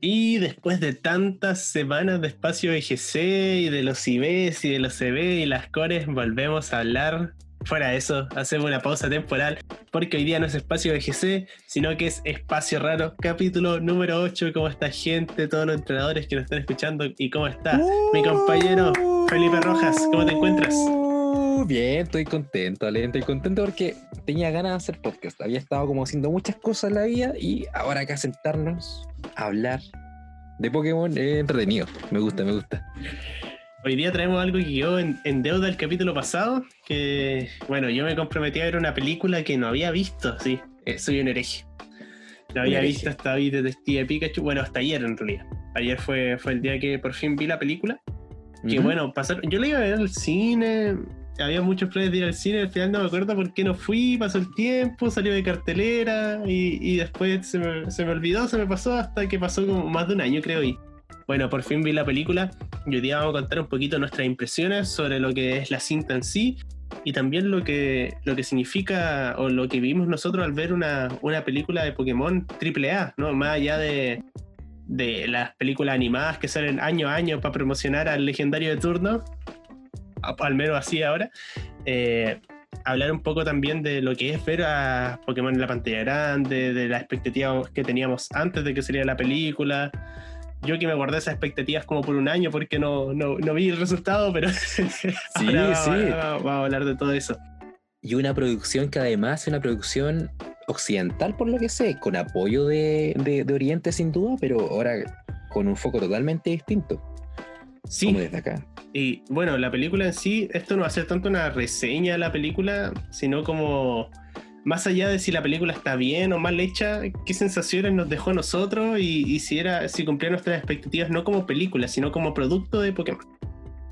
Y después de tantas semanas de espacio EGC y de los IBs y de los CB y las cores, volvemos a hablar. Fuera de eso, hacemos una pausa temporal porque hoy día no es espacio EGC, sino que es espacio raro, capítulo número 8. ¿Cómo está gente? Todos los entrenadores que nos están escuchando y cómo está mi compañero Felipe Rojas. ¿Cómo te encuentras? Uh, bien, estoy contento, Ale, estoy contento porque tenía ganas de hacer podcast. Había estado como haciendo muchas cosas en la vida y ahora acá sentarnos a hablar de Pokémon es entretenido. Me gusta, me gusta. Hoy día traemos algo que quedó en, en deuda el capítulo pasado, que bueno, yo me comprometí a ver una película que no había visto, sí, eh, soy un hereje. No había hereje. visto hasta hoy Detective Pikachu, bueno, hasta ayer en realidad. Ayer fue, fue el día que por fin vi la película. Que bueno, pasar, yo la iba a ver al cine, había muchos planes de ir al cine, al final no me acuerdo por qué no fui, pasó el tiempo, salió de cartelera y, y después se me, se me olvidó, se me pasó hasta que pasó como más de un año creo y bueno, por fin vi la película y hoy día vamos a contar un poquito nuestras impresiones sobre lo que es la cinta en sí y también lo que, lo que significa o lo que vimos nosotros al ver una, una película de Pokémon AAA, ¿no? Más allá de, de las películas animadas que salen año a año para promocionar al legendario de turno, al menos así ahora. eh, hablar un poco también de lo que es ver a Pokémon en la pantalla grande, de las expectativas que teníamos antes de que saliera la película. Yo que me guardé esas expectativas como por un año porque no, no, no vi el resultado, pero ahora sí. vamos, vamos a hablar de todo eso. Y una producción que además es una producción occidental, por lo que sé, con apoyo de, de- de Oriente sin duda, pero ahora con un foco totalmente distinto. Sí, Como desde acá. Y bueno, la película en sí, esto no va a ser tanto una reseña de la película, sino como más allá de si la película está bien o mal hecha, qué sensaciones nos dejó a nosotros y, y si era, si cumplía nuestras expectativas no como película, sino como producto de Pokémon.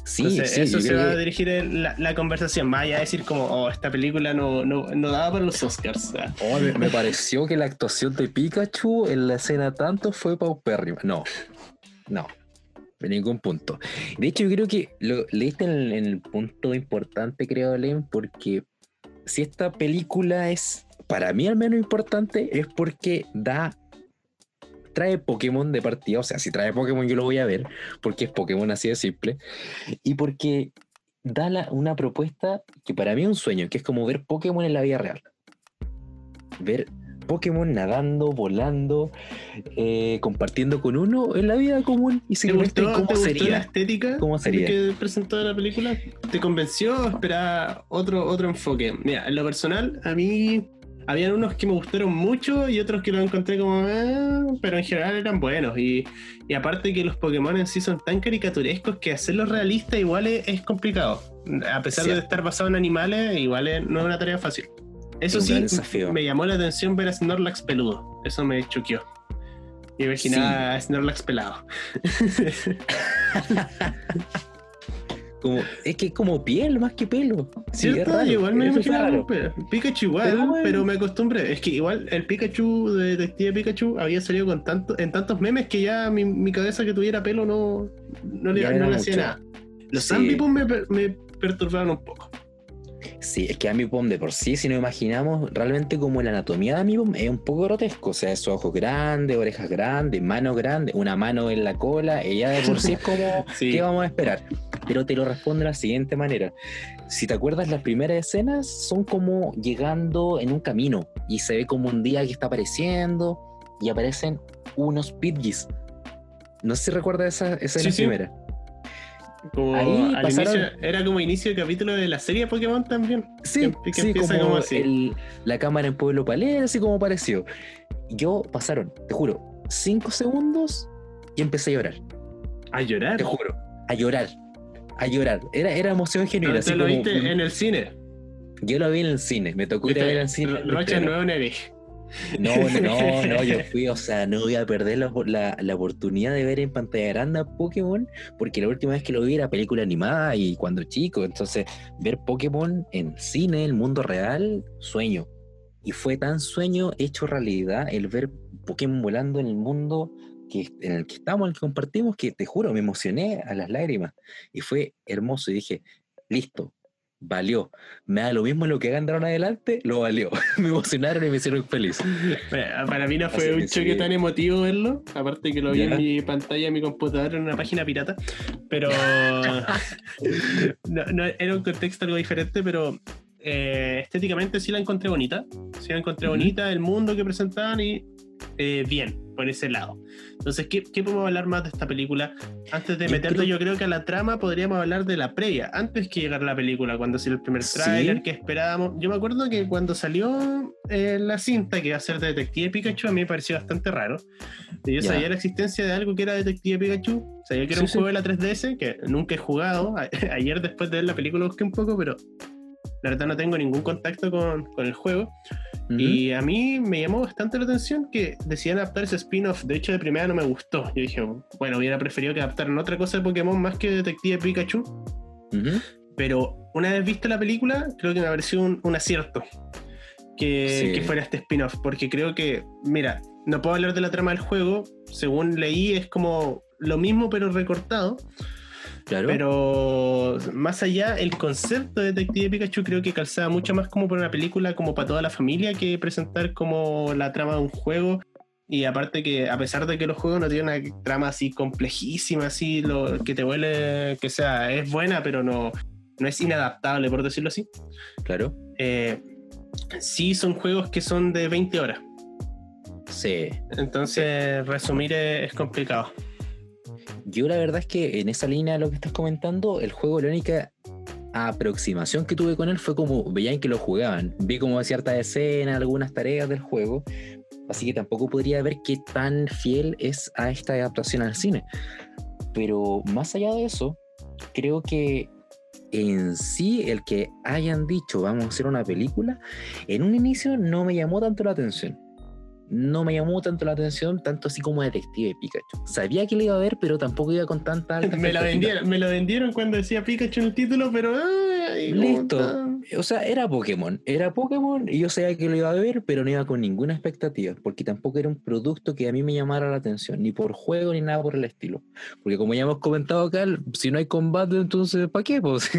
Sí, Entonces, sí, eso se creo va a que- dirigir en la, la conversación, más allá de decir como, oh, esta película no, no, no daba para los Oscars. Oh, me, me pareció que la actuación de Pikachu en la escena tanto fue paupérrima. No, no, en ningún punto. De hecho, yo creo que lo leíste en el, punto importante, creo, Len, porque si esta película es, para mí al menos importante, es porque da, trae Pokémon de partida, o sea, si trae Pokémon yo lo voy a ver, porque es Pokémon así de simple, y porque da una propuesta que para mí es un sueño, que es como ver Pokémon en la vida real. Ver Pokémon nadando, volando, eh, compartiendo con uno en la vida común y ¿Te simplemente gustó, cómo te gustó la sería. estética ¿Cómo sería? que presentó la película? ¿Te convenció o esperaba otro, otro enfoque? Mira, en lo personal, a mí habían unos que me gustaron mucho y otros que lo encontré como, "Eh", pero en general eran buenos. Y, y aparte que los Pokémon en sí son tan caricaturescos que hacerlos realistas igual es, es complicado. A pesar de estar basado en animales, igual es- no es una tarea fácil. Eso sí, desafío. me llamó la atención ver a Snorlax peludo. Eso me choqueó. Y imaginaba a Snorlax pelado. Como, es que es como piel más que pelo. Sí, ¿Cierto? raro, igual me imaginaba Pikachu igual, Pero me acostumbré. Es que igual el Pikachu de Detective Pikachu había salido con tanto, en tantos memes que ya mi, mi cabeza que tuviera pelo no, no le, no hacía nada. Los Sí. Me, me perturbaron un poco. Sí, es que Amipom de por sí, si nos imaginamos realmente como la anatomía de Amipom, es un poco grotesco. O sea, esos ojos grandes, orejas grandes, manos grandes, una mano en la cola, ella de por sí es como, Sí. ¿qué vamos a esperar? Pero te lo responde de la siguiente manera. Si te acuerdas, las primeras escenas son como llegando en un camino y se ve como un día que está apareciendo y aparecen unos Pidgeys. No sé si recuerdas esa escena Sí, sí. primera. Como Ahí al pasaron- inicio- era como inicio de capítulo de la serie Pokémon también. Sí, Que- que sí, empieza como, como así. el- la cámara en Pueblo Palera, así como pareció. Yo pasaron, te juro, cinco segundos y empecé a llorar. A llorar. Te juro, a llorar, a llorar. Era, era emoción genuina. Te lo como- viste en el cine. Yo lo vi en el cine, me tocó ir a ver cine. Ro- el Rocha estreno. no es un hereje. No, no, no, yo fui, o sea, no voy a perder la, la- la oportunidad de ver en pantalla grande a Pokémon, porque la última vez que lo vi era película animada y cuando chico, entonces ver Pokémon en cine, el mundo real, sueño. Y fue tan sueño hecho realidad el ver Pokémon volando en el mundo que, en el que estamos, en el que compartimos, que te juro, me emocioné a las lágrimas. Y fue hermoso y dije, listo, valió. Me da lo mismo lo que hagan de ahora adelante, lo valió. me emocionaron y me hicieron feliz. Para mí no fue un choque tan emotivo verlo, aparte que lo vi en mi pantalla, en mi computador, en una página pirata, pero no, era un contexto algo diferente, pero eh, estéticamente sí la encontré bonita, sí la encontré bonita, el mundo que presentaban y eh, bien por ese lado. Entonces, ¿qué, podemos hablar más de esta película? Antes de meterte, yo creo que a la trama podríamos hablar de la previa, antes que llegar a la película, cuando salió el primer tráiler que esperábamos. Yo me acuerdo que cuando salió eh, la cinta que iba a ser de Detective Pikachu, a mí me pareció bastante raro. Yo sabía la existencia de algo que era Detective Pikachu, sabía que era un juego de la 3DS, que nunca he jugado. Ayer, después de ver la película, busqué un poco, pero la verdad no tengo ningún contacto con, con el juego. Y a mí me llamó bastante la atención que decían adaptar ese spin-off. De hecho, de primera no me gustó. Yo dije, bueno, hubiera preferido que adaptaran otra cosa de Pokémon más que Detective Pikachu. Pero una vez vista la película, creo que me pareció un, un acierto que, que fuera este spin-off. Porque creo que, mira, no puedo hablar de la trama del juego. Según leí, es como lo mismo, pero recortado. Pero más allá, el concepto de Detective Pikachu creo que calzaba mucho más como para una película, como para toda la familia, que presentar como la trama de un juego. Y aparte que a pesar de que los juegos no tienen una trama así complejísima, así lo que te huele, que sea, es buena, pero no, no es inadaptable, por decirlo así. Claro. Eh, sí son juegos que son de 20 horas. Sí. Entonces, resumir es complicado. Yo la verdad es que en esa línea de lo que estás comentando, el juego, la única aproximación que tuve con él fue como veían que lo jugaban. Vi como ciertas escenas, algunas tareas del juego, así que tampoco podría ver qué tan fiel es a esta adaptación al cine. Pero más allá de eso, creo que en sí el que hayan dicho vamos a hacer una película, en un inicio no me llamó tanto la atención no me llamó tanto la atención, tanto así como Detective Pikachu. Sabía que lo iba a ver, pero tampoco iba con tanta me, lo vendieron, me lo vendieron cuando decía Pikachu en el título, pero... Listo. O sea, era Pokémon. Era Pokémon y yo sabía que lo iba a ver, pero no iba con ninguna expectativa, porque tampoco era un producto que a mí me llamara la atención, ni por juego ni nada por el estilo. Porque como ya hemos comentado acá, si no hay combate, entonces ¿para qué? Pues,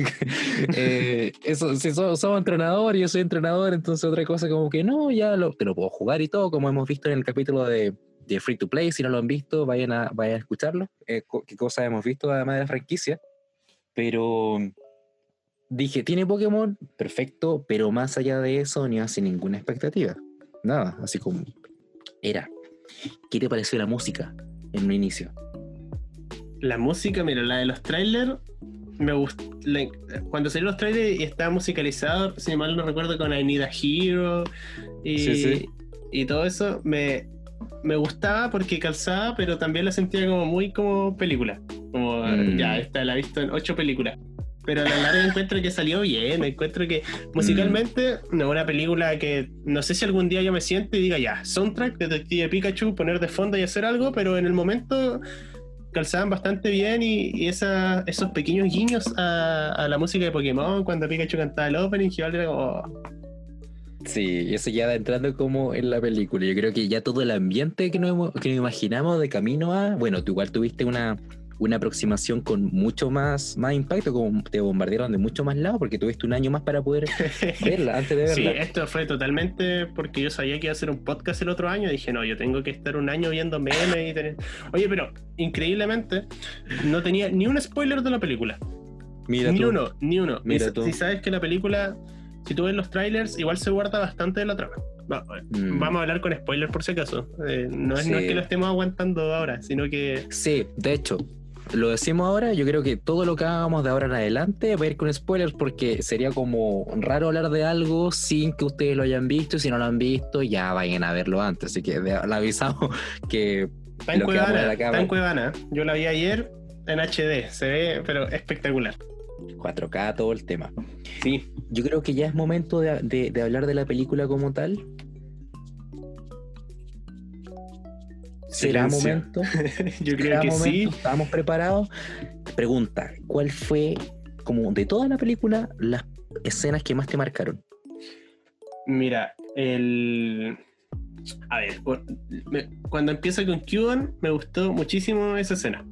eh, eso, si somos, entrenador y yo soy entrenador, entonces otra cosa como que no, ya lo, te lo puedo jugar y todo, como hemos visto en el capítulo de, de Free to Play. Si no lo han visto, vayan a, vayan a escucharlo. Eh, qué cosas hemos visto además de la franquicia. Pero dije, tiene Pokémon, perfecto, pero más allá de eso, ni hace ninguna expectativa. Nada, así como era. ¿Qué te pareció la música en un inicio? La música, mira, la de los trailers, me gustó. Cuando salieron los trailers y estaba musicalizado, si mal no recuerdo, con I Need a Hero y, y todo eso, me, me gustaba porque calzaba, pero también la sentía como muy como película. Como mm. ya, esta la he visto en ocho películas pero a la larga encuentro que salió bien, encuentro que musicalmente no es una película que no sé si algún día yo me siento y diga ya, soundtrack, Detective Pikachu, poner de fondo y hacer algo, pero en el momento calzaban bastante bien y, esa, esos pequeños guiños a, la música de Pokémon cuando Pikachu cantaba el opening, y era como... Sí, eso ya va entrando como en la película. Yo creo que ya todo el ambiente que nos, que nos imaginamos de camino a... Bueno, tú igual tuviste una una aproximación con mucho más, más impacto, como te bombardearon de mucho más lado, porque tuviste un año más para poder verla antes de verla. Sí, esto fue totalmente porque yo sabía que iba a hacer un podcast el otro año. Dije, no, yo tengo que estar un año viendo memes y tener. Oye, pero increíblemente, no tenía ni un spoiler de la película. Mira ni uno, ni uno. Mira tú. Si sabes que la película, si tú ves los trailers, igual se guarda bastante de la trama. Mm. Vamos a hablar con spoilers por si acaso. Eh, no, es, no, es, que lo estemos aguantando ahora, sino que. Sí, de hecho, lo decimos ahora, yo creo que todo lo que hagamos de ahora en adelante va a ir con spoilers porque sería como raro hablar de algo sin que ustedes lo hayan visto y si no lo han visto ya vayan a verlo antes. Así que le avisamos que... Está en, Cuevana, está en Cuevana. Yo la vi ayer en HD, se ve pero espectacular. 4K, todo el tema. Sí. Yo creo que ya es momento de hablar de la película como tal. ¿Será momento? Yo creo que sí. ¿Estamos preparados? Pregunta, ¿cuál fue, como de toda la película, las escenas que más te marcaron? Mira, el... A ver, cuando empieza con Cuban, me gustó muchísimo esa escena.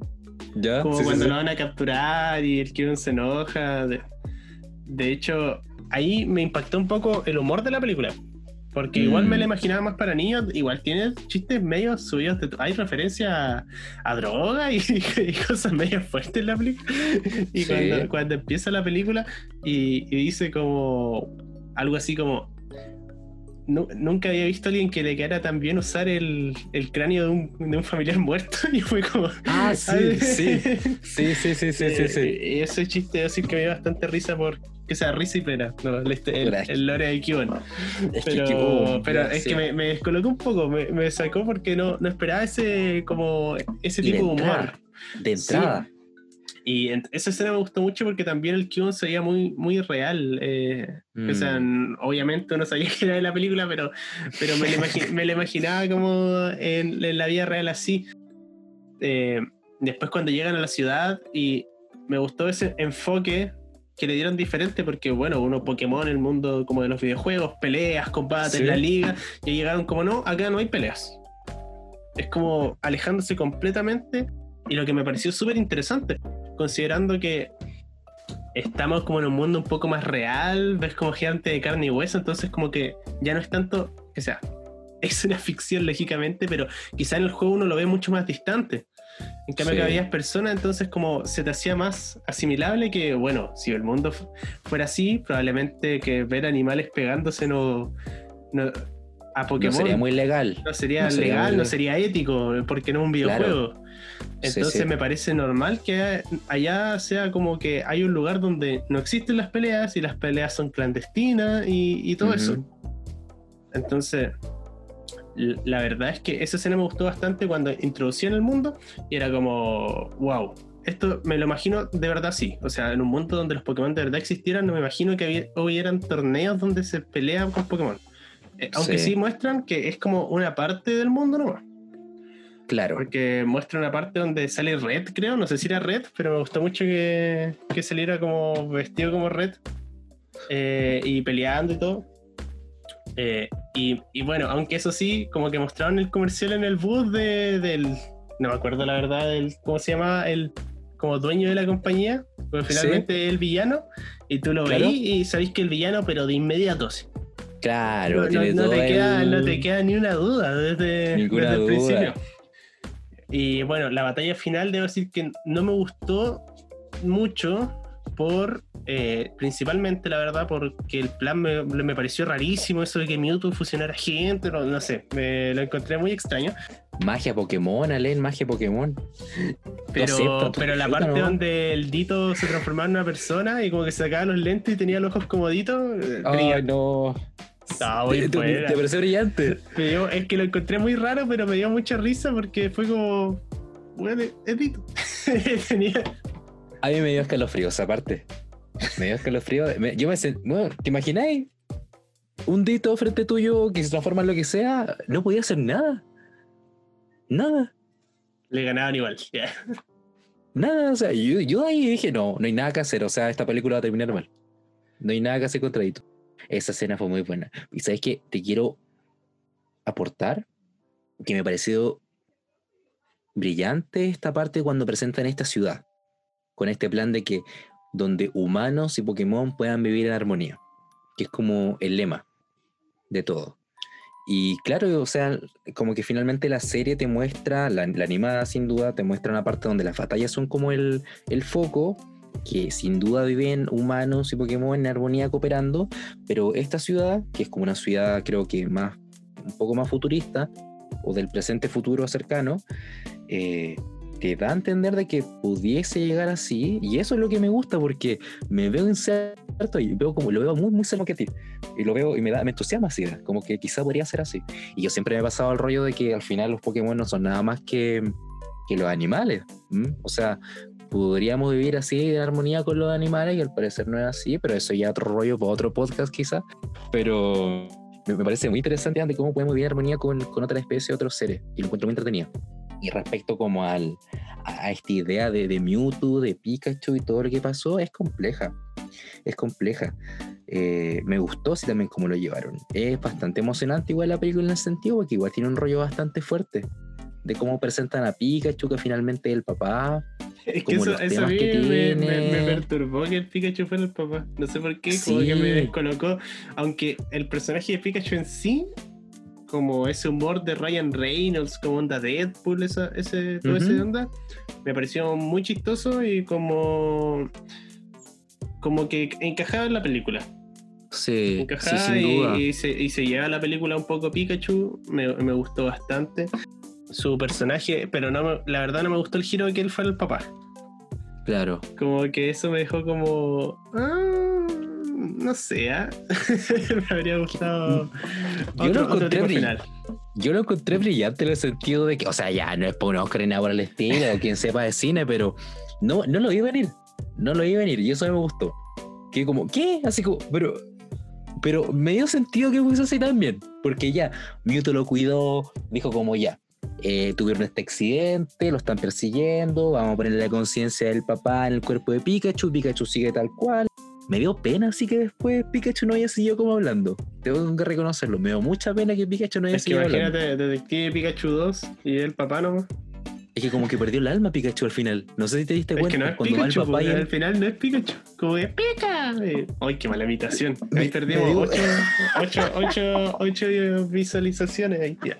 ¿Ya? Como cuando lo van a capturar y el Cuban se enoja. de hecho, ahí me impactó un poco el humor de la película. Porque igual me Mm. la imaginaba más para niños, igual tiene chistes medio subidos. de- hay referencia a, a droga y, y cosas medio fuertes en la película. Y Sí. cuando, cuando empieza la película y, y dice como algo así como. "Nu- nunca había visto a alguien que le quedara tan bien usar el, el cráneo de un, de un familiar muerto. Y fue como. Ah, sí, sí. Sí, sí, sí, sí, sí, sí. Ese chiste, decir que me dio bastante risa por. Que sea risa y pena. No, el, este- el, el lore de Cuban. Es que, Pero, pero es que me, me descolocó un poco, me, me sacó porque no, no esperaba ese como ese de tipo de humor. De entrada. Y en- esa escena me gustó mucho porque también el Cuban se veía muy, muy real. eh, O sea, Mm. obviamente no sabía que era de la película, pero, pero me, lo imagi- me lo imaginaba como en, en la vida real así. Eh, después cuando llegan a la ciudad y me gustó ese enfoque que le dieron diferente porque, bueno, uno Pokémon, el mundo como de los videojuegos, peleas, combates, Sí. la liga, y llegaron como no, acá no hay peleas. Es como alejándose completamente y lo que me pareció súper interesante, considerando que estamos como en un mundo un poco más real, ves como gigante de carne y hueso, entonces como que ya no es tanto, que sea, es una ficción lógicamente, pero quizá en el juego uno lo ve mucho más distante. En cambio Sí. que había personas, entonces como se te hacía más asimilable que, bueno, si el mundo fu- fuera así, probablemente que ver animales pegándose no... no a No Pokémon sería muy legal. no sería No sería legal, no sería ético, porque no es un videojuego. Entonces sí. me parece normal que allá sea como que hay un lugar donde no existen las peleas y las peleas son clandestinas y, y todo eso. Entonces, la verdad es que esa escena me gustó bastante cuando introducían el mundo y era como, wow. Esto me lo imagino de verdad sí. O sea, en un mundo donde los Pokémon de verdad existieran, no me imagino que hubiera- hubieran torneos donde se pelean con Pokémon. Eh, aunque Sí. sí muestran que es como una parte del mundo nomás. Claro. Porque muestra una parte donde sale Red, creo. No sé si era Red, pero me gustó mucho que, que saliera como vestido como Red. eh, y peleando y todo. Eh, y, y bueno, aunque eso sí, como que mostraron el comercial en el bus de, del. No me acuerdo la verdad del. ¿Cómo se llama? El como dueño de la compañía. Porque Sí. finalmente es el villano. Y tú lo Claro. veís y sabéis que el villano, pero de inmediato. sí. Claro, No, no- tiene no todo te queda, el- no te queda ni una duda desde, desde el duda. principio. Y bueno, la batalla final debo decir que no me gustó mucho por, eh, principalmente la verdad, porque el plan me, me pareció rarísimo, eso de que Mewtwo fusionara gente, no, no sé, me lo encontré muy extraño. Magia Pokémon, Alen, magia Pokémon. Pero, pero la parte ¿no? donde el Dito se transformaba en una persona y como que sacaba los lentes y tenía los ojos comoditos, eh, Ay, brillante. no. Muy te, te- pareció brillante. Me dio- es que lo encontré muy raro, pero me dio mucha risa porque fue como. Bueno, es Dito. Tenía. A mí me dio escalofrío esa parte. Me dio escalofrío. Me- yo me sent- bueno, ¿te imagináis? Un dito frente tuyo que se transforma en lo que sea, no podía hacer nada. Nada. Le ganaban igual. Nada. O sea, yo, yo ahí dije, no, no hay nada que hacer. O sea, esta película va a terminar mal. No hay nada que hacer contra Dito. Esa escena fue muy buena. Y sabes que te quiero aportar que me pareció brillante esta parte cuando presentan esta ciudad. Con este plan de que donde humanos y Pokémon puedan vivir en armonía. Que es como el lema de todo. Y claro, o sea, como que finalmente la serie te muestra, la, animada sin duda, te muestra una parte donde las batallas son como el, el foco, que sin duda viven humanos y Pokémon en armonía cooperando, pero esta ciudad, que es como una ciudad creo que más, un poco más futurista, o del presente futuro cercano, eh, te da a entender de que pudiese llegar así, y eso es lo que me gusta, porque me veo inserto y veo como, lo veo muy, muy cerca que ti, y lo veo y me da, me entusiasma así, como que quizá podría ser así. Y yo siempre me he pasado el rollo de que al final los Pokémon no son nada más que, que los animales, o sea, podríamos vivir así en armonía con los animales y al parecer no es así, pero eso ya otro rollo para otro podcast quizá. Pero me, parece muy interesante de cómo podemos vivir en armonía con, con otra especie, otros seres, y lo encuentro muy entretenido. Y respecto como al, a esta idea de, de Mewtwo, de Pikachu y todo lo que pasó, es compleja, es compleja. Eh, me gustó así también cómo lo llevaron. Es bastante emocionante igual la película en ese sentido, porque igual tiene un rollo bastante fuerte de cómo presentan a Pikachu, que finalmente es el papá. Es que como eso, eso a mí que me, me- me perturbó que el Pikachu fuera el papá. No sé por qué, como Sí. que me descolocó. Aunque el personaje de Pikachu en sí, como ese humor de Ryan Reynolds, como onda Deadpool, esa, ese, todo ese onda, me pareció muy chistoso y como. Como que encajaba en la película. Sí, sí, Encajaba sin duda. y, y se, y se lleva la película un poco Pikachu. Me, me gustó bastante. Su personaje, pero no me- la verdad no me gustó el giro de que él fuera el papá. Claro. Como que eso me dejó como. ah, no sé, ¿ah? me habría gustado Yo lo otro encontré tipo final. Yo lo encontré brillante en el sentido de que, o sea, ya no es por un Oscar nada por el estilo, o quien sepa de cine, pero no, no lo vi venir. No lo vi venir y eso me gustó. Que como, ¿qué? Así como, pero, pero me dio sentido que fuese así también, porque ya, Mewtwo lo cuidó, dijo como ya, eh, tuvieron este accidente, lo están persiguiendo, vamos a ponerle la conciencia del papá en el cuerpo de Pikachu, Pikachu sigue tal cual. Me dio pena así que después Pikachu no haya seguido como hablando. Tengo que reconocerlo. Me dio mucha pena que Pikachu no haya Es que seguido hablando. imagínate, Detective Pikachu 2 y el papá nomás. Es que como que perdió el alma Pikachu al final. No sé si te diste Es cuenta. que no es cuando va el Pikachu, papá y pues, el- al final no es Pikachu. Como que ¡Pica! Eh, ¡Ay, qué mala imitación! Ahí perdimos me dio- 8, visualizaciones ahí. ya.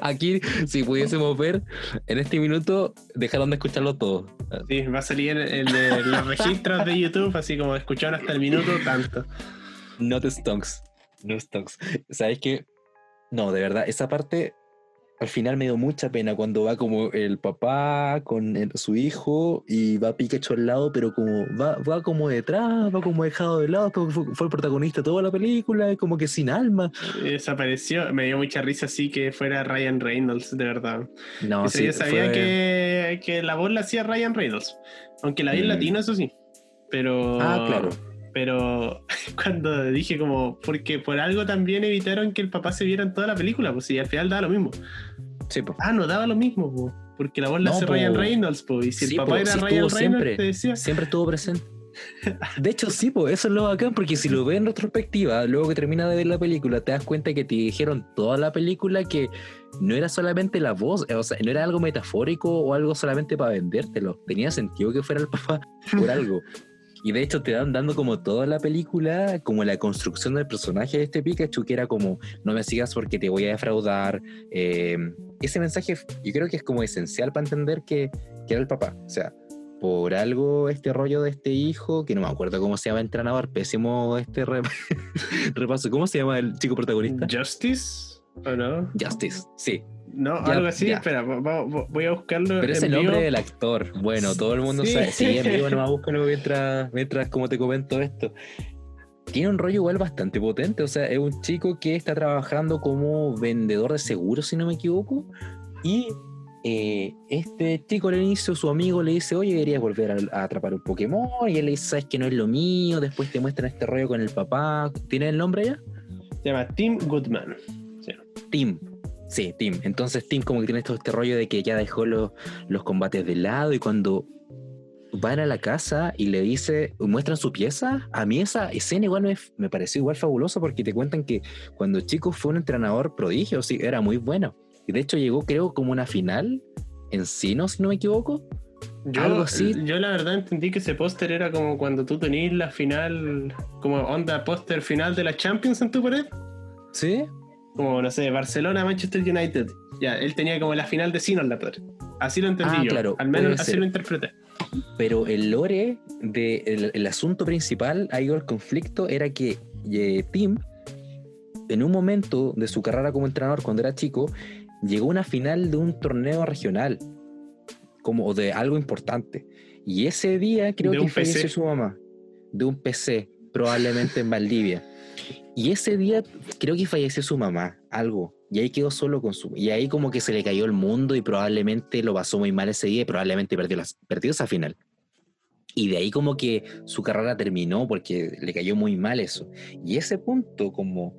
Aquí, si pudiésemos ver, en este minuto dejaron de escucharlo todo. Sí, va a salir en, los registros de YouTube, así como escucharon hasta el minuto, tanto. Not stonks. No stonks. ¿Sabes qué? No, de verdad, esa parte al final me dio mucha pena cuando va como el papá con el- su hijo y va Pikachu al lado, pero como va, va como detrás, va como dejado de lado, fue, fue el protagonista de toda la película, como que sin alma. Desapareció, me dio mucha risa así que fuera Ryan Reynolds, de verdad. No, sí, yo sabía fue- que, que la voz la hacía Ryan Reynolds, aunque la vi en Mm. latino, eso sí. Pero. Ah, claro. Pero cuando dije como, porque por algo también evitaron que el papá se viera en toda la película, pues sí, al final daba lo mismo. Sí, po. Ah, no daba lo mismo, po, porque la voz la No, hace po. Ryan Reynolds, pues, y si Sí, el papá po, era sí Ryan Reynolds, siempre. te decía, Siempre estuvo presente. De hecho, sí, pues eso es lo bacán, porque si lo ves en retrospectiva, luego que terminas de ver la película, te das cuenta que te dijeron toda la película que no era solamente la voz, o sea, no era algo metafórico o algo solamente para vendértelo. Tenía sentido que fuera el papá por algo. Y de hecho te dan dando como toda la película, como la construcción del personaje de este Pikachu, que era como, no me sigas porque te voy a defraudar. Eh, ese mensaje yo creo que es como esencial para entender que, era el papá. O sea, por algo este rollo de este hijo, que no me acuerdo cómo se llama entrenador, pésimo este re- repaso. ¿Cómo se llama el chico protagonista? ¿Justice? ¿O no? Justice, sí. No, Ya, algo así, ya. espera, voy a buscarlo. Pero es el nombre del actor. Bueno, todo el mundo Sí. sabe. Sí, en vivo nomás búscalo mientras, mientras como te comento esto. Tiene un rollo igual bastante potente. O sea, es un chico que está trabajando como vendedor de seguros, si no me equivoco. Y eh, este chico al inicio, su amigo le dice, oye, deberías volver a, a atrapar un Pokémon. Y él le dice, sabes que no es lo mío. Después te muestran este rollo con el papá. ¿Tiene el nombre ya? Se llama Tim Goodman. Tim. Sí, Tim. Entonces Tim como que tiene todo este rollo de que ya dejó los, los combates de lado y cuando van a la casa y le dice, muestran su pieza, a mí esa escena igual me, me pareció igual fabulosa porque te cuentan que cuando chico fue un entrenador prodigio, sí, era muy bueno. Y de hecho llegó creo como una final en Sino, si no me equivoco. Yo, Algo así. yo la verdad entendí que ese póster era como cuando tú tenías la final, como onda póster final de la Champions en tu pared. Sí. Como, no sé, Barcelona, Manchester United. Ya, él tenía como la final de Sino en la pared. Así lo entendí Ah, yo. claro, Al menos así ser. lo interpreté. Pero el lore de el, el asunto principal, ahí el conflicto, era que eh, Tim, en un momento de su carrera como entrenador cuando era chico, llegó a una final de un torneo regional, como de algo importante. Y ese día creo De que falleció PC. su mamá, de un PC, probablemente en Valdivia. Y ese día creo que falleció su mamá, algo. Y ahí quedó solo con su... Y ahí como que se le cayó el mundo y probablemente lo pasó muy mal ese día y probablemente perdió, las, perdió esa final. Y de ahí como que su carrera terminó porque le cayó muy mal eso. Y ese punto como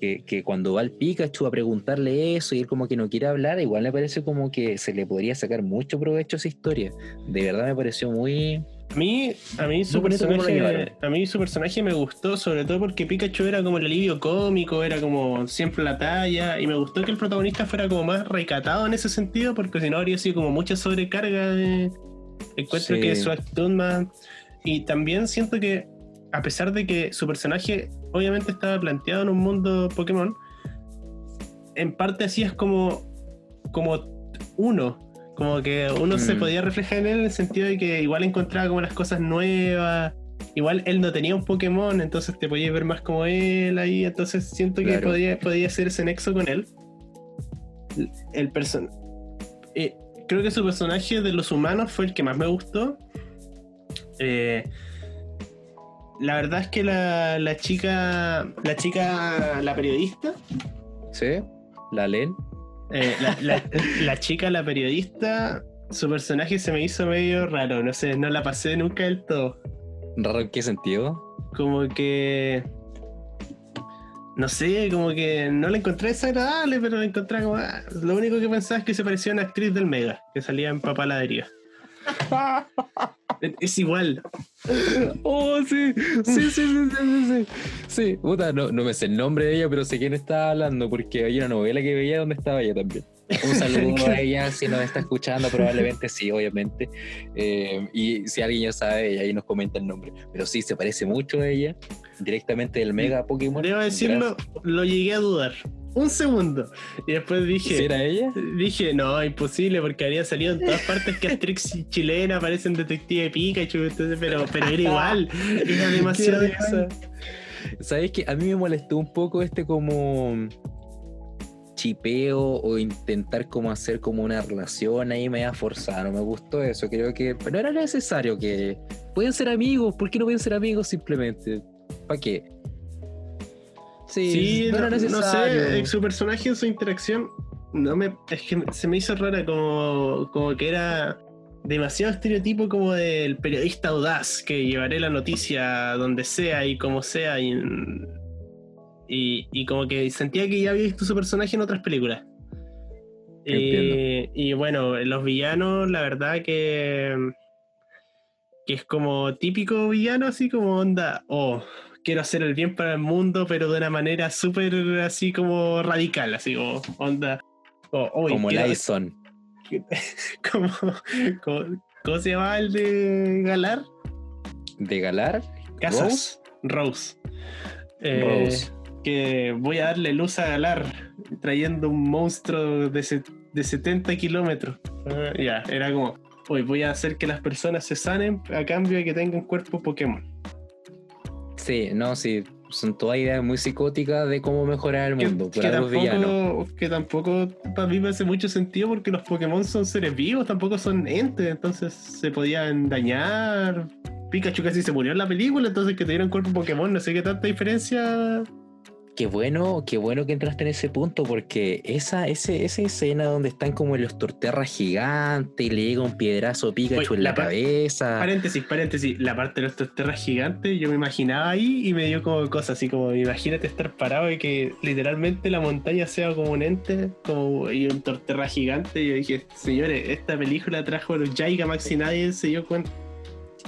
que, que cuando va el Pikachu a preguntarle eso y él como que no quiere hablar, igual me parece como que se le podría sacar mucho provecho a esa historia. De verdad me pareció muy, A mí, a mí su personaje, a mí su personaje me gustó, sobre todo porque Pikachu era como el alivio cómico, era como siempre la talla, y me gustó que el protagonista fuera como más recatado en ese sentido, porque si no habría sido como mucha sobrecarga de encuentro Sí. que su actitud más. Y también siento que, a pesar de que su personaje obviamente estaba planteado en un mundo Pokémon, en parte así es como, como uno. Como que uno se Mm. podía reflejar en él en el sentido de que igual encontraba como las cosas nuevas. Igual él no tenía un Pokémon, entonces te podías ver más como él ahí. Entonces siento que Claro. podía, podía hacer ese nexo con él. El person eh, creo que su personaje de los humanos fue el que más me gustó. Eh, la verdad es que la, la chica, la chica, la periodista, ¿Sí? La Len. Eh, la, la- la chica, la periodista, su personaje se me hizo medio raro, no sé, no la pasé nunca del todo. ¿Raro en qué sentido? Como que. No sé, como que no la encontré desagradable, pero la encontré como. ah, lo único que pensaba es que se parecía a una actriz del Mega, que salía en Papá Ladrillo. Es- igual. Oh, sí, sí, sí, sí, sí, sí, sí. Sí, puta, no, no me sé el nombre de ella, pero sé quién estaba hablando, porque había una novela que veía donde estaba ella también. Un saludo a ella, si nos está escuchando, probablemente sí, obviamente. Eh, y si alguien ya sabe, ahí nos comenta el nombre. Pero sí, se parece mucho a ella, directamente del Mega Pokémon. Debo decirlo, lo llegué a dudar. Un segundo. Y después dije. ¿Sí era ella? Dije, no, imposible, porque habría salido en todas partes que Asterix chilena aparece en Detective Pikachu, entonces, pero, pero era igual, era demasiado. ¿Sabes qué? A mí me molestó un poco este como chipeo o intentar como hacer como una relación ahí media forzada. No me gustó eso. Creo que no era necesario que pueden ser amigos. ¿Por qué no pueden ser amigos simplemente? ¿Para qué? Sí, Sí, no, no, era no necesario. sé, eh, su personaje en su interacción, no me, es que se me hizo rara, como, como que era demasiado estereotipo como del periodista audaz, que llevaré la noticia donde sea y como sea, y, y, y como que sentía que ya había visto su personaje en otras películas. Eh, y bueno, los villanos, la verdad que, que es como típico villano, así como onda, oh, quiero hacer el bien para el mundo, pero de una manera súper así como radical, así como onda. oh, como Lyson. como, como- ¿Cómo se llama el de Galar? ¿De Galar? Casas. Rose. Eh, Rose. Que voy a darle luz a Galar trayendo un monstruo de, se- de 70 kilómetros. Ah, ya, era como, hoy voy a hacer que las personas se sanen a cambio de que tengan cuerpo Pokémon. Sí, no, sí. Son todas ideas muy psicóticas de cómo mejorar el Que, mundo. que villano. tampoco, que tampoco para mí me hace mucho sentido porque los Pokémon son seres vivos, tampoco son entes, entonces se podían dañar. Pikachu casi se murió en la película, entonces que te dieron cuerpo Pokémon, no sé qué tanta diferencia. Qué bueno, qué bueno que entraste en ese punto, porque esa, ese, esa escena donde están como en los torterras gigantes y le llega un piedrazo Pikachu Oye, en la, la cabeza. Paréntesis, paréntesis, la parte de los torterras gigantes, yo me imaginaba ahí y me dio como cosas así como, imagínate estar parado y que literalmente la montaña sea como un ente, como y un torterra gigante. Y yo dije, señores, esta película trajo a los Gigamax y nadie se dio cuenta.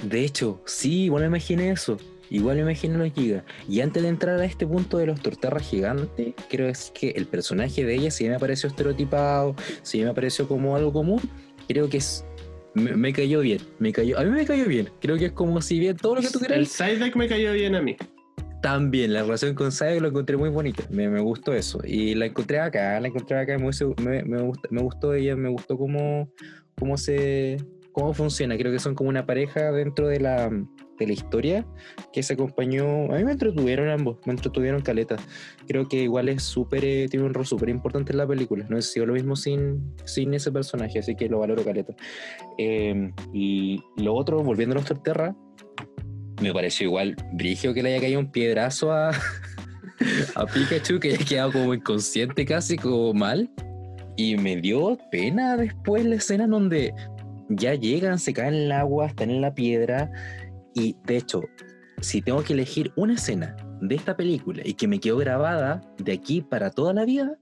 De hecho, sí, me imaginé eso. Igual me imaginé los gigas. Y antes de entrar a este punto de los torterras gigantes, creo es que el personaje de ella, si me pareció estereotipado, si me pareció como algo común, creo que es. Me, me cayó bien, me cayó, a mí me cayó bien. Creo que es como si bien todo lo que tú El crees. Psyduck me cayó bien a mí. También, la relación con Sayo lo encontré muy bonita. Me, me gustó eso. Y la encontré acá, la encontré acá. Me, me, me gustó, me gustó ella, me gustó cómo, cómo se. cómo funciona. Creo que son como una pareja dentro de la, de la historia que se acompañó. A mí me entretuvieron ambos, me entretuvieron caleta. Creo que igual es súper. eh, tiene un rol súper importante en la película. No es sido lo mismo sin, sin ese personaje, así que lo valoro caleta. Eh, y lo otro, volviendo a los Torterra, me pareció igual brigio que le haya caído un piedrazo a, a Pikachu, que haya quedado como inconsciente casi, como mal. Y me dio pena después la escena en donde ya llegan, se caen en el agua, están en la piedra. Y de hecho, si tengo que elegir una escena de esta película y que me quedó grabada de aquí para toda la vida,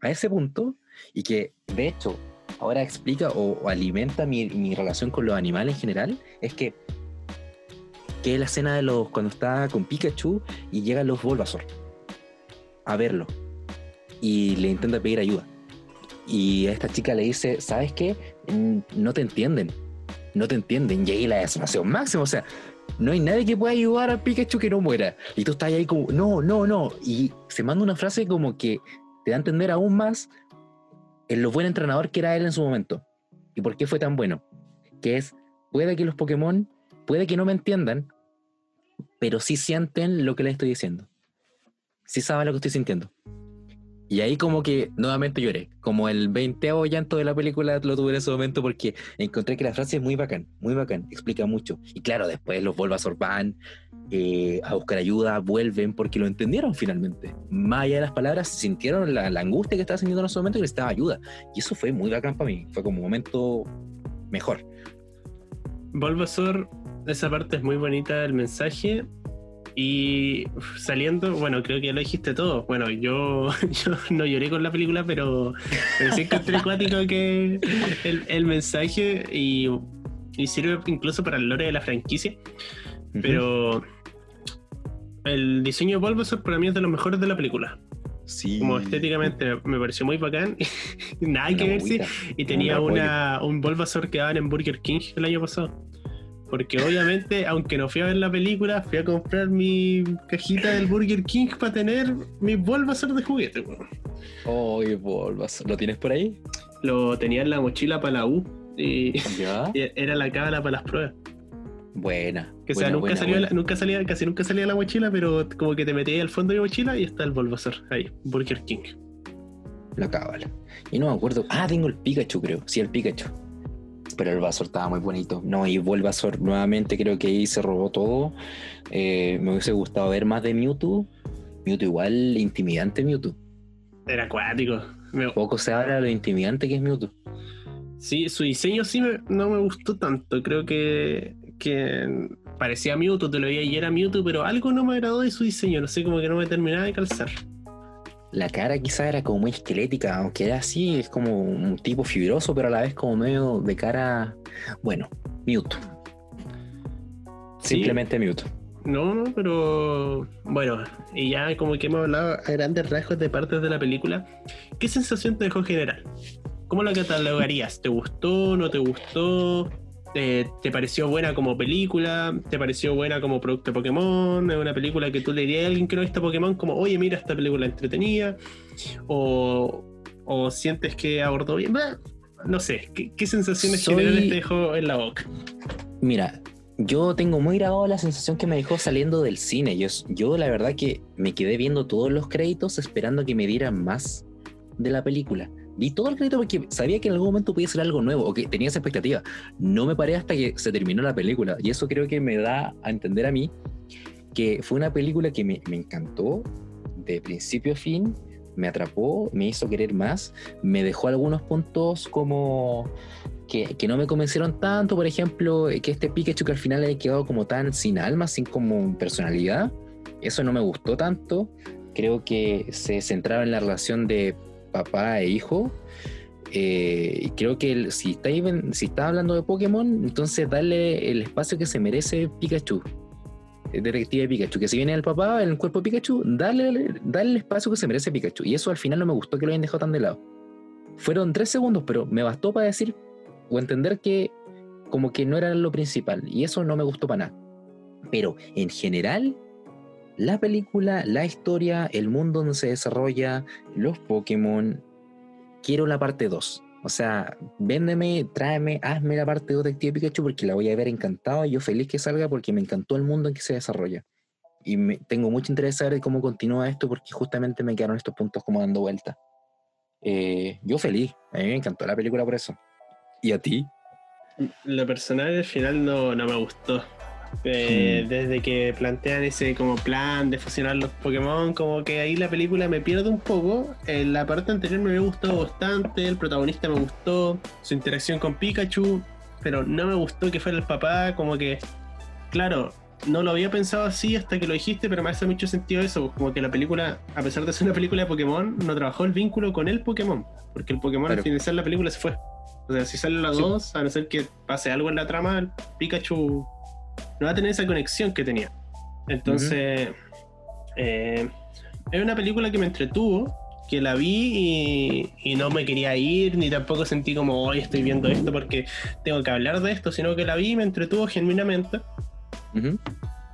a ese punto, y que de hecho ahora explica o, alimenta mi, mi relación con los animales en general, es que que es la escena de los cuando está con Pikachu y llegan los Bulbasaur a verlo y le intenta pedir ayuda. Y a esta chica le dice, ¿sabes qué? Mm, No te entienden. No te entienden. Y ahí la desolación máxima. O sea, no hay nadie que pueda ayudar a Pikachu que no muera. Y tú estás ahí como, no, no, no. Y se manda una frase como que te da a entender aún más en lo buen entrenador que era él en su momento. Y por qué fue tan bueno. Que es, puede que los Pokémon, puede que no me entiendan, pero sí sienten lo que les estoy diciendo. Sí saben lo que estoy sintiendo. Y ahí como que nuevamente lloré. Como el 20 llanto de la película lo tuve en ese momento porque encontré que la frase es muy bacán, muy bacán, explica mucho. Y claro, después los Bulbasaur van eh, a buscar ayuda, vuelven porque lo entendieron finalmente. Más allá de las palabras, sintieron la, la angustia que estaba sintiendo en ese momento y necesitaba ayuda. Y eso fue muy bacán para mí. Fue como un momento mejor. Bulbasaur, esa parte es muy bonita del mensaje. Y saliendo, bueno, creo que ya lo dijiste todo. Bueno, yo, yo no lloré con la película, pero, pero sí encontré acuático que el, el mensaje y, y sirve incluso para el lore de la franquicia. Pero el diseño de Bulbasaur para mí es de los mejores de la película. sí. Como estéticamente me- pareció muy bacán. Nada que Una ver, sí. guaguita, Y tenía un una, un Bulbasaur que daban en Burger King el año pasado. Porque obviamente, aunque no fui a ver la película, fui a comprar mi cajita del Burger King para tener mi Bulbasaur de juguete. weón. Oye, Bulbasaur. ¿Lo tienes por ahí? Lo tenía en la mochila para la U y Ya. y era la cábala para las pruebas. Buena. Que o sea, buena, nunca, buena, salió buena. la- nunca salía, casi nunca salía la mochila, pero como que te metías al fondo de mi mochila y está el Bulbasaur ahí, Burger King. La cábala. Y no me acuerdo. Ah, tengo el Pikachu, creo. Sí, el Pikachu. Pero el Bulbasaur estaba muy bonito. No, y Bulbasaur nuevamente creo que ahí se robó todo. Eh, me hubiese gustado ver más de Mewtwo. Mewtwo igual intimidante Mewtwo. Era acuático. Me- Poco se habla de lo intimidante que es Mewtwo. Sí, su diseño sí me- no me gustó tanto. Creo que, que parecía Mewtwo, te lo veía y era Mewtwo, pero algo no me agradó de su diseño. No sé, como que no me terminaba de calzar. La cara quizá era como muy esquelética, aunque era así, es como un tipo fibroso, pero a la vez como medio de cara. Bueno. Sí. Simplemente Mewtwo. No, no, pero bueno, y ya como que hemos hablado a grandes rasgos de partes de la película. ¿Qué sensación te dejó en general? ¿Cómo la catalogarías? ¿Te gustó? ¿No te gustó? Eh, ¿Te pareció buena como película? ¿Te pareció buena como producto de Pokémon? ¿Es una película que tú le dirías a alguien que no visto Pokémon como, oye, mira, esta película entretenida? ¿O, o sientes que abordó bien? Bah, No sé, ¿qué, qué sensaciones Soy- generales te dejó en la boca? Mira, yo tengo muy grabado la sensación que me dejó saliendo del cine. Yo, yo la verdad que me quedé viendo todos los créditos esperando que me dieran más de la película. Vi todo el crédito porque sabía que en algún momento podía ser algo nuevo o que tenía esa expectativa. No me paré hasta que se terminó la película. Y eso creo que me da a entender a mí que fue una película que me, me encantó de principio a fin, me atrapó, me hizo querer más, me dejó algunos puntos como que, que no me convencieron tanto, por ejemplo, que este Pikachu que al final haya quedado como tan sin alma, sin como personalidad, eso no me gustó tanto. Creo que se centraba en la relación de papá e hijo. Eh, y creo que si está, hablando de Pokémon, entonces darle el espacio que se merece Pikachu. El detective Pikachu, que si viene el papá el cuerpo de Pikachu, darle, darle el espacio que se merece Pikachu. Y eso al final no me gustó que lo hayan dejado tan de lado. Fueron tres segundos, pero me bastó para decir o entender que como que no era lo principal. Y eso no me gustó para nada. Pero en general, la película, la historia, el mundo donde se desarrolla, los Pokémon, quiero la parte 2. O sea, véndeme, tráeme, hazme la parte 2 de Detective Pikachu porque la voy a ver encantado y yo feliz que salga porque me encantó el mundo en que se desarrolla. Y me, tengo mucho interés en saber cómo continúa esto porque justamente me quedaron estos puntos como dando vuelta. Eh, yo feliz, a mí me encantó la película por eso. ¿Y a ti? Lo personal al final no, no me gustó. Eh, Hmm. Desde que plantean ese como plan de fusionar los Pokémon, como que ahí la película me pierde un poco. En la parte anterior me había gustado bastante, el protagonista me gustó, su interacción con Pikachu, pero no me gustó que fuera el papá, como que, claro, no lo había pensado así hasta que lo dijiste, pero me hace mucho sentido eso, pues, como que la película, a pesar de ser una película de Pokémon, no trabajó el vínculo con el Pokémon, porque el Pokémon al finalizar la película se fue. O sea, si salen las Sí. dos, a no ser que pase algo en la trama, Pikachu no va a tener esa conexión que tenía. Entonces, eh, es una película que me entretuvo, que la vi y, no me quería ir, ni tampoco sentí como hoy estoy viendo esto porque tengo que hablar de esto, sino que la vi y me entretuvo genuinamente.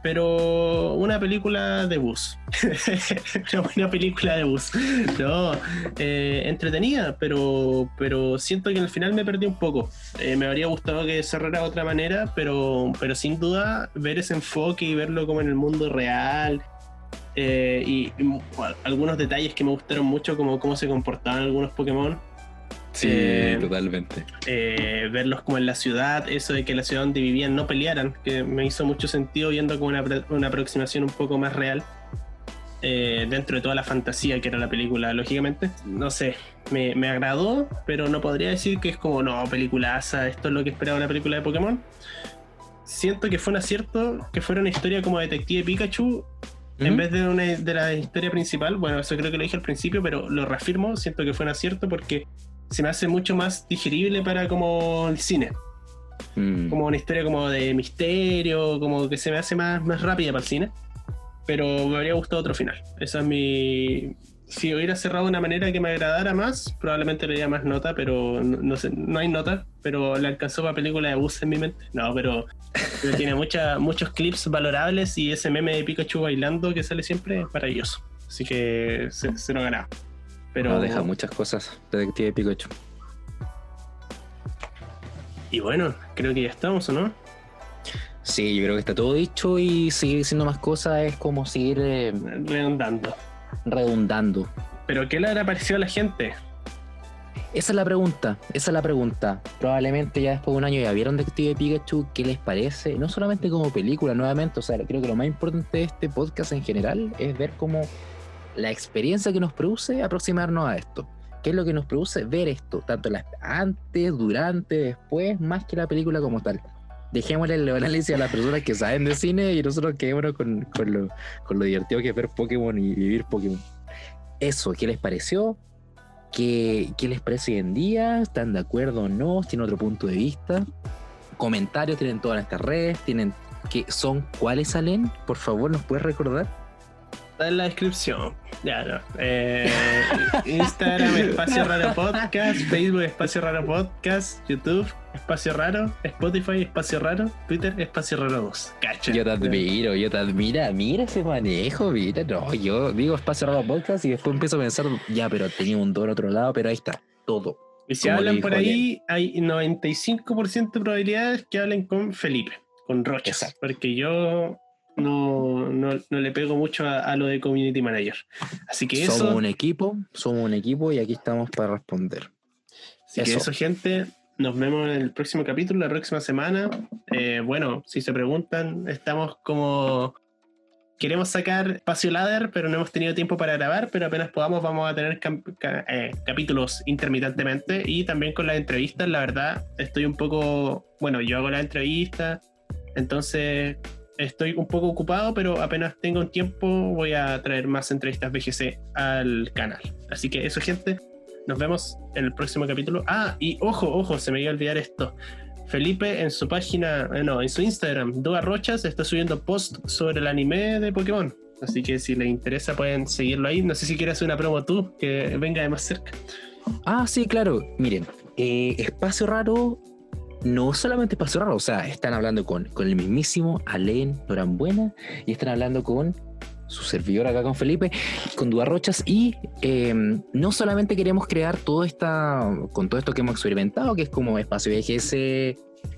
Pero una película de bus. una película de bus. No, eh, entretenida, pero, pero siento que al final me perdí un poco. Eh, me habría gustado que cerrara de otra manera, pero, pero sin duda ver ese enfoque y verlo como en el mundo real eh, y, algunos detalles que me gustaron mucho, como cómo se comportaban algunos Pokémon. Sí, eh, totalmente. Eh, verlos como en la ciudad, eso de que la ciudad donde vivían no pelearan, que me hizo mucho sentido viendo como una, una aproximación un poco más real. dentro de toda la fantasía que era la película, lógicamente. No sé, me, me, agradó, pero no podría decir que es como, no, peliculaza, esto es lo que esperaba una película de Pokémon. Siento que fue un acierto que fuera una historia como Detective Pikachu en vez de, una, de la historia principal, bueno, eso creo que lo dije al principio, pero lo reafirmo, siento que fue un acierto porque se me hace mucho más digerible para como el cine. Mm. Como una historia como de misterio, como que se me hace más, más rápida para el cine. Pero me habría gustado otro final. Esa es mi, si hubiera cerrado de una manera que me agradara más, probablemente le diera más nota, pero no, sé, no hay nota, pero le alcanzó para película de bus en mi mente. No, pero, tiene mucha, muchos clips valorables y ese meme de Pikachu bailando que sale siempre es maravilloso. Así que se, se lo ganaba. Pero deja muchas cosas, Detective Pikachu. Y bueno, creo que ya estamos, ¿o no? Sí, yo creo que está todo dicho y seguir diciendo más cosas es como seguir eh, redundando redundando. ¿Pero qué le habrá parecido a la gente? Esa es la pregunta, esa es la pregunta. Probablemente ya después de un año ya vieron Detective Pikachu, ¿qué les parece? No solamente como película, nuevamente, o sea, creo que lo más importante de este podcast en general es ver cómo la experiencia que nos produce aproximarnos a esto. ¿Qué es lo que nos produce ver esto? Tanto antes, durante, después, más que la película como tal dejémosle el análisis a las personas que saben de cine y nosotros quedémonos con, con, lo, con lo divertido que es ver Pokémon y vivir Pokémon. Eso, ¿qué les pareció? ¿Qué, ¿Qué, les parece hoy en día? ¿Están de acuerdo o no? ¿Tienen otro punto de vista? Comentarios tienen todas estas redes, tienen que son cuáles salen, por favor, ¿nos puedes recordar? Está en la descripción. Ya, no. Eh, Instagram, Espacio Raro Podcast, Facebook, Espacio Raro Podcast, YouTube, Espacio Raro, Spotify, Espacio Raro, Twitter, Espacio Raro 2. Cacha. Yo te admiro, yo te admiro. Mira ese manejo, mira. No, yo digo Espacio Raro Podcast y después empiezo a pensar, ya, pero tenía un don otro lado, pero ahí está, todo. Y si hablan por ahí, hay 95% de probabilidades que hablen con Felipe, con Rochas. Porque yo no, no, no, le pego mucho a, lo de community manager. Así que somos eso. Somos un equipo, somos un equipo y aquí estamos para responder. Así eso. que eso, gente. Nos vemos en el próximo capítulo, la próxima semana. Eh, bueno, si se preguntan, estamos como. Queremos sacar espacio ladder, pero no hemos tenido tiempo para grabar, pero apenas podamos vamos a tener eh, capítulos intermitentemente y también con las entrevistas, la verdad, estoy un poco, bueno, yo hago la entrevista, entonces estoy un poco ocupado, pero apenas tengo un tiempo voy a traer más entrevistas BGC al canal. Así que eso, gente. Nos vemos en el próximo capítulo. Ah, y ojo, ojo, se me iba a olvidar esto. Felipe en su página, eh, no, en su Instagram, Doa Rochas, está subiendo post sobre el anime de Pokémon. Así que si les interesa pueden seguirlo ahí. No sé si quieres una promo tú, que venga de más cerca. Ah, sí, claro. Miren, eh, Espacio Raro no solamente pasó raro, o sea, están hablando con, con el mismísimo Alain Norambuena y están hablando con su servidor acá con Felipe, con Rochas y em, no solamente queremos crear todo esta, con todo esto que hemos experimentado, que es como espacio VGS,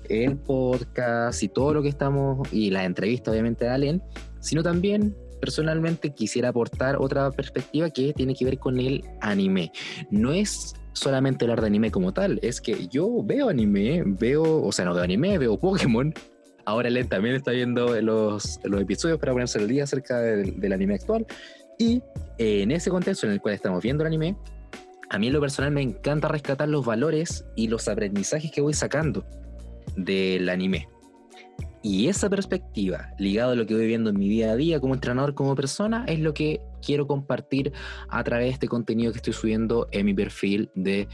el podcast y todo lo que estamos, y la entrevista obviamente de Alain, sino también personalmente quisiera aportar otra perspectiva que tiene que ver con el anime. No es solamente hablar de anime como tal, es que yo veo anime, veo, o sea, no veo anime, veo Pokémon. Ahora Len también está viendo los, los episodios para ponerse el día acerca del, anime actual. Y eh, en ese contexto en el cual estamos viendo el anime, a mí en lo personal me encanta rescatar los valores y los aprendizajes que voy sacando del anime. Y esa perspectiva, ligada a lo que voy viendo en mi día a día como entrenador, como persona, es lo que quiero compartir a través de este contenido que estoy subiendo en mi perfil de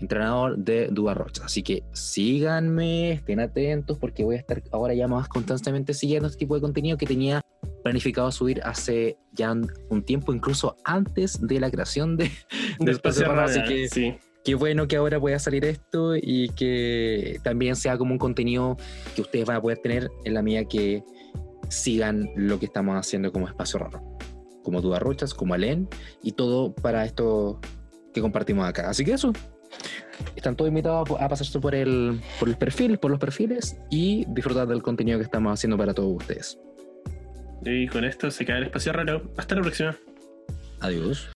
entrenador de Duda Rocha. Así que síganme, estén atentos porque voy a estar ahora ya más constantemente siguiendo este tipo de contenido que tenía planificado subir hace ya un tiempo, incluso antes de la creación de, de Espacio Raro. Así que sí. qué bueno que ahora pueda salir esto y que también sea como un contenido que ustedes van a poder tener en la medida que sigan lo que estamos haciendo como Espacio Raro. Como Duda Rochas, como Alen y todo para esto que compartimos acá. Así que eso, están todos invitados a pasarse por el, por el perfil, por los perfiles y disfrutar del contenido que estamos haciendo para todos ustedes. Y con esto se cae el espacio raro. Hasta la próxima. Adiós.